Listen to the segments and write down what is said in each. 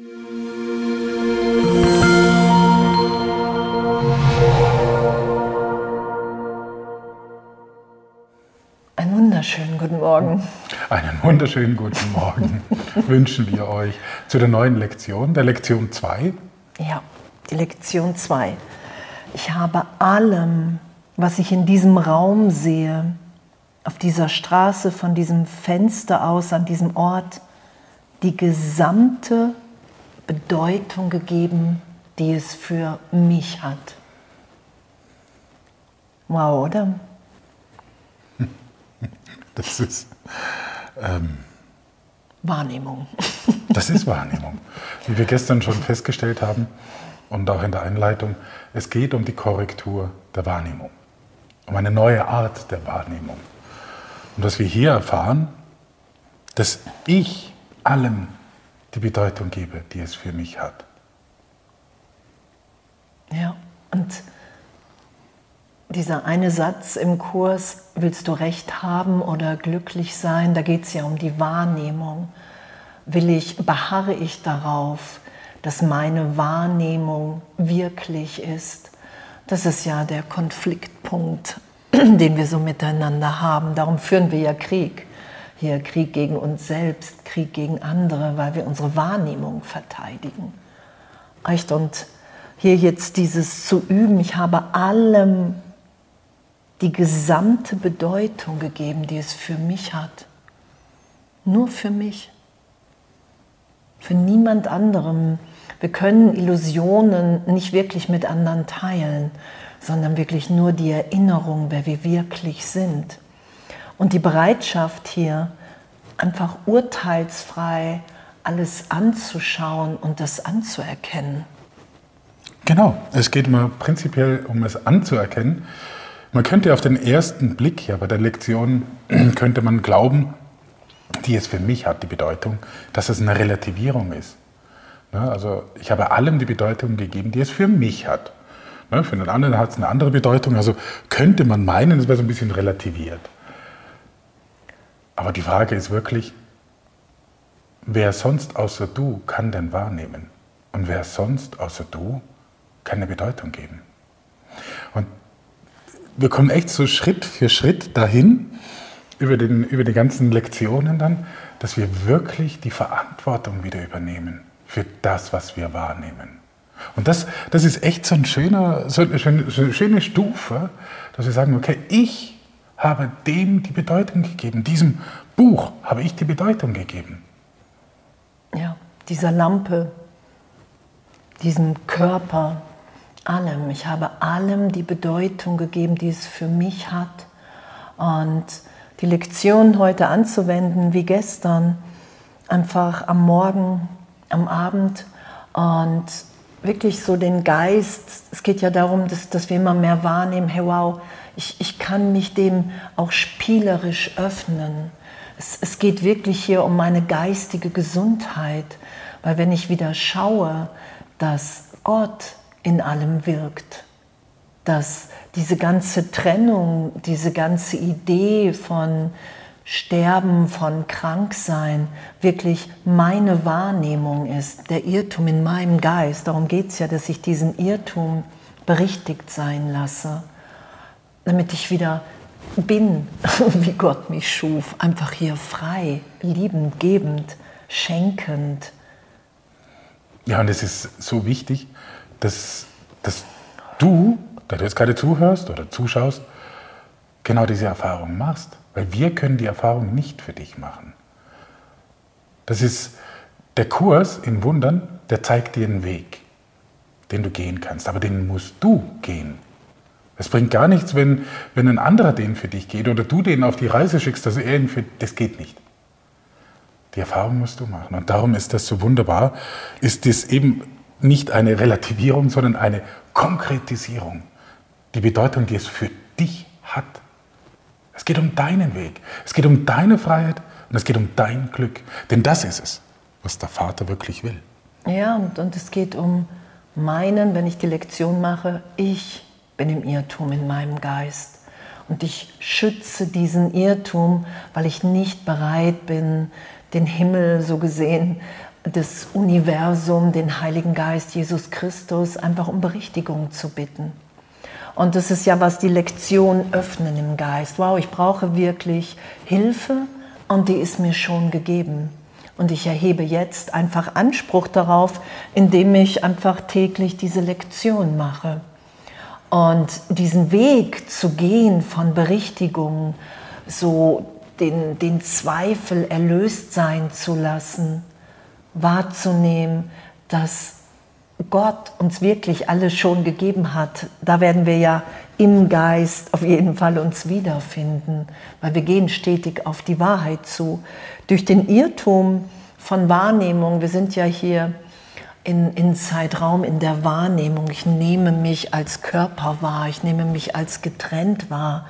Einen wunderschönen guten Morgen. Einen wunderschönen guten Morgen wünschen wir euch zu der neuen Lektion, der Lektion 2. Ja, die Lektion 2. Ich habe allem, was ich in diesem Raum sehe, auf dieser Straße, von diesem Fenster aus, an diesem Ort, die gesamte Bedeutung gegeben, die es für mich hat. Wow, oder? Das ist ähm, Wahrnehmung. Das ist Wahrnehmung. Wie wir gestern schon festgestellt haben und auch in der Einleitung, es geht um die Korrektur der Wahrnehmung, um eine neue Art der Wahrnehmung. Und was wir hier erfahren, dass ich allem die Bedeutung gebe, die es für mich hat. Ja, und dieser eine Satz im Kurs, willst du recht haben oder glücklich sein, da geht es ja um die Wahrnehmung. Will ich, beharre ich darauf, dass meine Wahrnehmung wirklich ist? Das ist ja der Konfliktpunkt, den wir so miteinander haben. Darum führen wir ja Krieg. Hier Krieg gegen uns selbst, Krieg gegen andere, weil wir unsere Wahrnehmung verteidigen. Echt? Und hier jetzt dieses zu üben, ich habe allem die gesamte Bedeutung gegeben, die es für mich hat. Nur für mich. Für niemand anderem. Wir können Illusionen nicht wirklich mit anderen teilen, sondern wirklich nur die Erinnerung, wer wir wirklich sind. Und die Bereitschaft hier, einfach urteilsfrei alles anzuschauen und das anzuerkennen. Genau, es geht mal prinzipiell um es anzuerkennen man könnte auf den ersten Blick ja bei der Lektion könnte man glauben, die es für mich hat, die Bedeutung, dass es eine Relativierung ist. Also ich habe allem die Bedeutung gegeben, die es für mich hat. Für den anderen hat es eine andere Bedeutung. Also könnte man meinen, es wäre so ein bisschen relativiert. Aber die Frage ist wirklich, wer sonst außer du kann denn wahrnehmen? Und wer sonst außer du kann eine Bedeutung geben? Und wir kommen echt so Schritt für Schritt dahin, über, den, über die ganzen Lektionen dann, dass wir wirklich die Verantwortung wieder übernehmen für das, was wir wahrnehmen. Und das, das ist echt so, ein schöner, so, eine schöne, so eine schöne Stufe, dass wir sagen, okay, ich habe dem die Bedeutung gegeben, diesem Buch habe ich die Bedeutung gegeben. Ja, dieser Lampe, diesem Körper, allem. Ich habe allem die Bedeutung gegeben, die es für mich hat. Und die Lektion heute anzuwenden, wie gestern, einfach am Morgen, am Abend und wirklich so den Geist, es geht ja darum, dass, dass wir immer mehr wahrnehmen, hey wow, ich, ich kann mich dem auch spielerisch öffnen. Es, es geht wirklich hier um meine geistige Gesundheit, weil wenn ich wieder schaue, dass Gott in allem wirkt. Dass diese ganze Trennung, diese ganze Idee von Sterben, von Kranksein wirklich meine Wahrnehmung ist, der Irrtum in meinem Geist. Darum geht es ja, dass ich diesen Irrtum berichtigt sein lasse, damit ich wieder bin, wie Gott mich schuf, einfach hier frei, liebend, gebend, schenkend. Ja, und es ist so wichtig, dass, dass du, der du jetzt gerade zuhörst oder zuschaust, genau diese Erfahrung machst. Weil wir können die Erfahrung nicht für dich machen. Das ist der Kurs in Wundern, der zeigt dir einen Weg, den du gehen kannst. Aber den musst du gehen. Es bringt gar nichts, wenn, wenn ein anderer den für dich geht oder du den auf die Reise schickst, dass er ihn für, das geht nicht. Die Erfahrung musst du machen. Und darum ist das so wunderbar, ist das eben nicht eine Relativierung, sondern eine Konkretisierung. Die Bedeutung, die es für dich hat. Es geht um deinen Weg. Es geht um deine Freiheit und es geht um dein Glück. Denn das ist es, was der Vater wirklich will. Ja, und, und es geht um meinen, wenn ich die Lektion mache, ich bin im Irrtum in meinem Geist. Und ich schütze diesen Irrtum, weil ich nicht bereit bin, den Himmel so gesehen das Universum, den Heiligen Geist, Jesus Christus, einfach um Berichtigung zu bitten. Und das ist ja, was die Lektion öffnen im Geist. Wow, ich brauche wirklich Hilfe und die ist mir schon gegeben. Und ich erhebe jetzt einfach Anspruch darauf, indem ich einfach täglich diese Lektion mache. Und diesen Weg zu gehen von Berichtigung, so den, den Zweifel erlöst sein zu lassen, wahrzunehmen, dass Gott uns wirklich alles schon gegeben hat, da werden wir ja im Geist auf jeden Fall uns wiederfinden, weil wir gehen stetig auf die Wahrheit zu. Durch den Irrtum von Wahrnehmung, wir sind ja hier in, in Zeitraum, in der Wahrnehmung, ich nehme mich als Körper wahr, ich nehme mich als getrennt wahr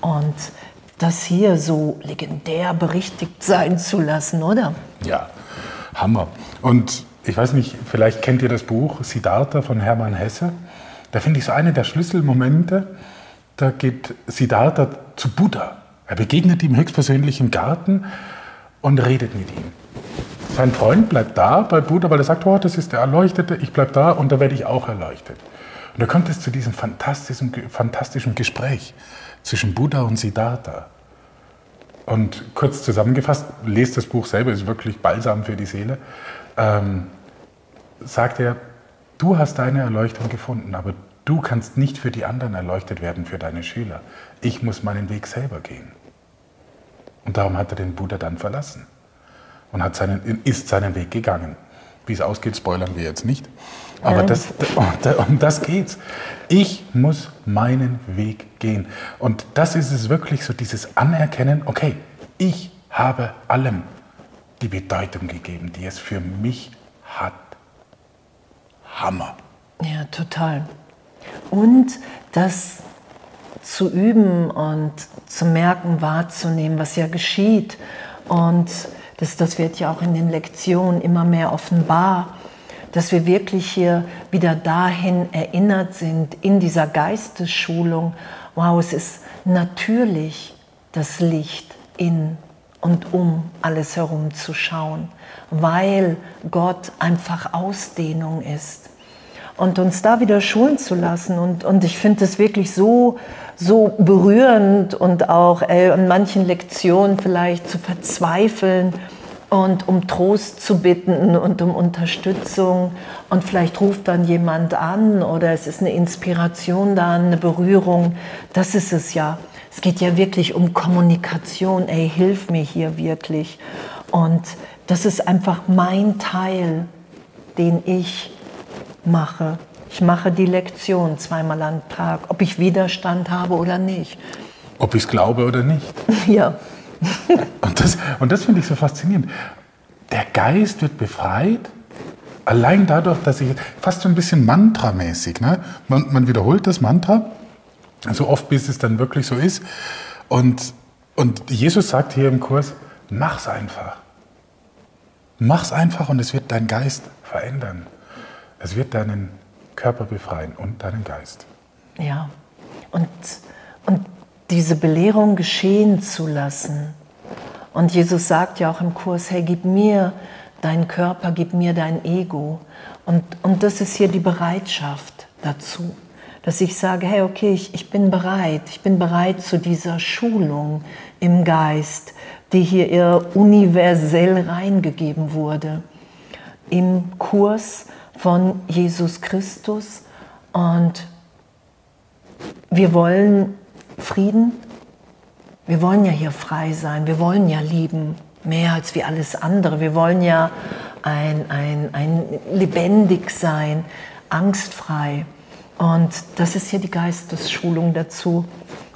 und das hier so legendär berichtigt sein zu lassen, oder? Ja, Hammer. Und ich weiß nicht, vielleicht kennt ihr das Buch Siddhartha von Hermann Hesse. Da finde ich so eine der Schlüsselmomente. Da geht Siddhartha zu Buddha. Er begegnet ihm höchstpersönlich im Garten und redet mit ihm. Sein Freund bleibt da bei Buddha, weil er sagt, oh, das ist der Erleuchtete, ich bleibe da und da werde ich auch erleuchtet. Und da kommt es zu diesem fantastischen, fantastischen Gespräch zwischen Buddha und Siddhartha. Und kurz zusammengefasst, lest das Buch selber, ist wirklich balsam für die Seele. Ähm, sagt er, du hast deine Erleuchtung gefunden, aber du kannst nicht für die anderen erleuchtet werden, für deine Schüler. Ich muss meinen Weg selber gehen. Und darum hat er den Buddha dann verlassen und hat seinen, ist seinen Weg gegangen. Wie es ausgeht, spoilern wir jetzt nicht. Aber das, um das geht's. Ich muss meinen Weg gehen. Und das ist es wirklich so, dieses Anerkennen, okay, ich habe allem die Bedeutung gegeben, die es für mich hat. Hammer. Ja, total. Und das zu üben und zu merken, wahrzunehmen, was ja geschieht. Und das, das wird ja auch in den Lektionen immer mehr offenbar, dass wir wirklich hier wieder dahin erinnert sind, in dieser Geistesschulung, wow, es ist natürlich das Licht in und um alles herum zu schauen, weil Gott einfach Ausdehnung ist. Und uns da wieder schulen zu lassen. Und, und ich finde es wirklich so, so berührend und auch äh, an manchen Lektionen vielleicht zu verzweifeln und um Trost zu bitten und um Unterstützung. Und vielleicht ruft dann jemand an oder es ist eine Inspiration da, eine Berührung. Das ist es ja. Es geht ja wirklich um Kommunikation. Ey, hilf mir hier wirklich. Und das ist einfach mein Teil, den ich mache. Ich mache die Lektion zweimal am Tag, ob ich Widerstand habe oder nicht. Ob ich es glaube oder nicht. Ja. Und das, und das finde ich so faszinierend. Der Geist wird befreit, allein dadurch, dass ich fast so ein bisschen mantramäßig, ne? man, man wiederholt das Mantra, so oft bis es dann wirklich so ist. Und, und Jesus sagt hier im Kurs, mach's einfach. Mach's einfach und es wird deinen Geist verändern. Es wird deinen Körper befreien und deinen Geist. Ja, und, und diese Belehrung geschehen zu lassen. Und Jesus sagt ja auch im Kurs, hey, gib mir deinen Körper, gib mir dein Ego. Und, und das ist hier die Bereitschaft dazu, dass ich sage, hey, okay, ich, ich bin bereit, ich bin bereit zu dieser Schulung im Geist, die hier ihr universell reingegeben wurde, im Kurs von Jesus Christus. Und wir wollen Frieden, wir wollen ja hier frei sein, wir wollen ja lieben, mehr als wie alles andere. Wir wollen ja ein, ein, ein lebendig sein, angstfrei. Und das ist hier die Geistesschulung dazu.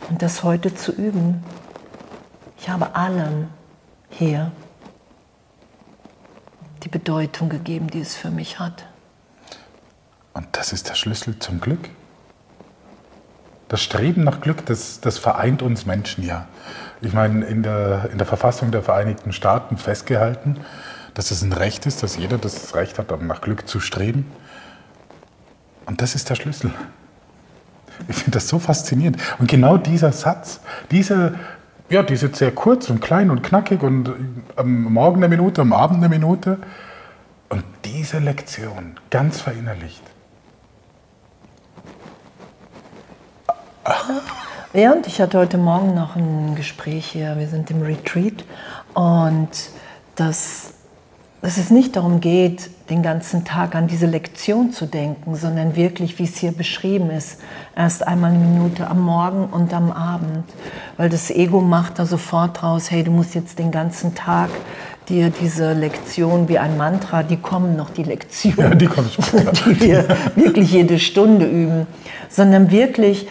Und das heute zu üben. Ich habe allem hier die Bedeutung gegeben, die es für mich hat. Und das ist der Schlüssel zum Glück. Das Streben nach Glück, das, das vereint uns Menschen ja. Ich meine, in der, in der Verfassung der Vereinigten Staaten festgehalten, dass es ein Recht ist, dass jeder das Recht hat, nach Glück zu streben. Und das ist der Schlüssel. Ich finde das so faszinierend. Und genau dieser Satz, diese, ja, die sind sehr kurz und klein und knackig und am Morgen eine Minute, am Abend eine Minute, und diese Lektion ganz verinnerlicht. Ja, und ich hatte heute Morgen noch ein Gespräch hier. Wir sind im Retreat und dass, dass es nicht darum geht, den ganzen Tag an diese Lektion zu denken, sondern wirklich, wie es hier beschrieben ist, erst einmal eine Minute am Morgen und am Abend. Weil das Ego macht da sofort raus, hey, du musst jetzt den ganzen Tag dir diese Lektion wie ein Mantra, die kommen noch, die Lektionen, Ja, die die wir wirklich jede Stunde üben, sondern wirklich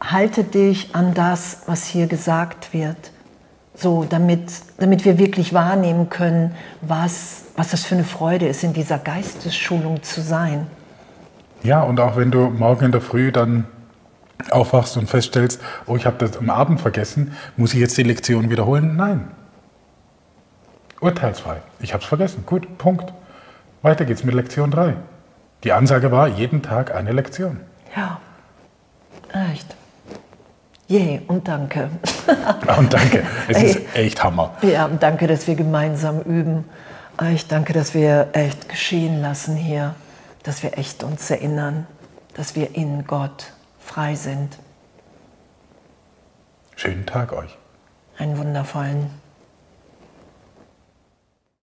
halte dich an das, was hier gesagt wird. So, damit, damit wir wirklich wahrnehmen können, was, was das für eine Freude ist, in dieser Geistesschulung zu sein. Ja, und auch wenn du morgen in der Früh dann aufwachst und feststellst, oh, ich habe das am Abend vergessen, muss ich jetzt die Lektion wiederholen? Nein. Urteilsfrei. Ich habe es vergessen. Gut, Punkt. Weiter geht's mit Lektion 3. Die Ansage war, jeden Tag eine Lektion. Ja, echt. Je und danke. Und danke. Es ist echt Hammer. Ja, danke, dass wir gemeinsam üben. Ich danke, dass wir echt geschehen lassen hier, dass wir echt uns erinnern, dass wir in Gott frei sind. Schönen Tag euch. Einen wundervollen.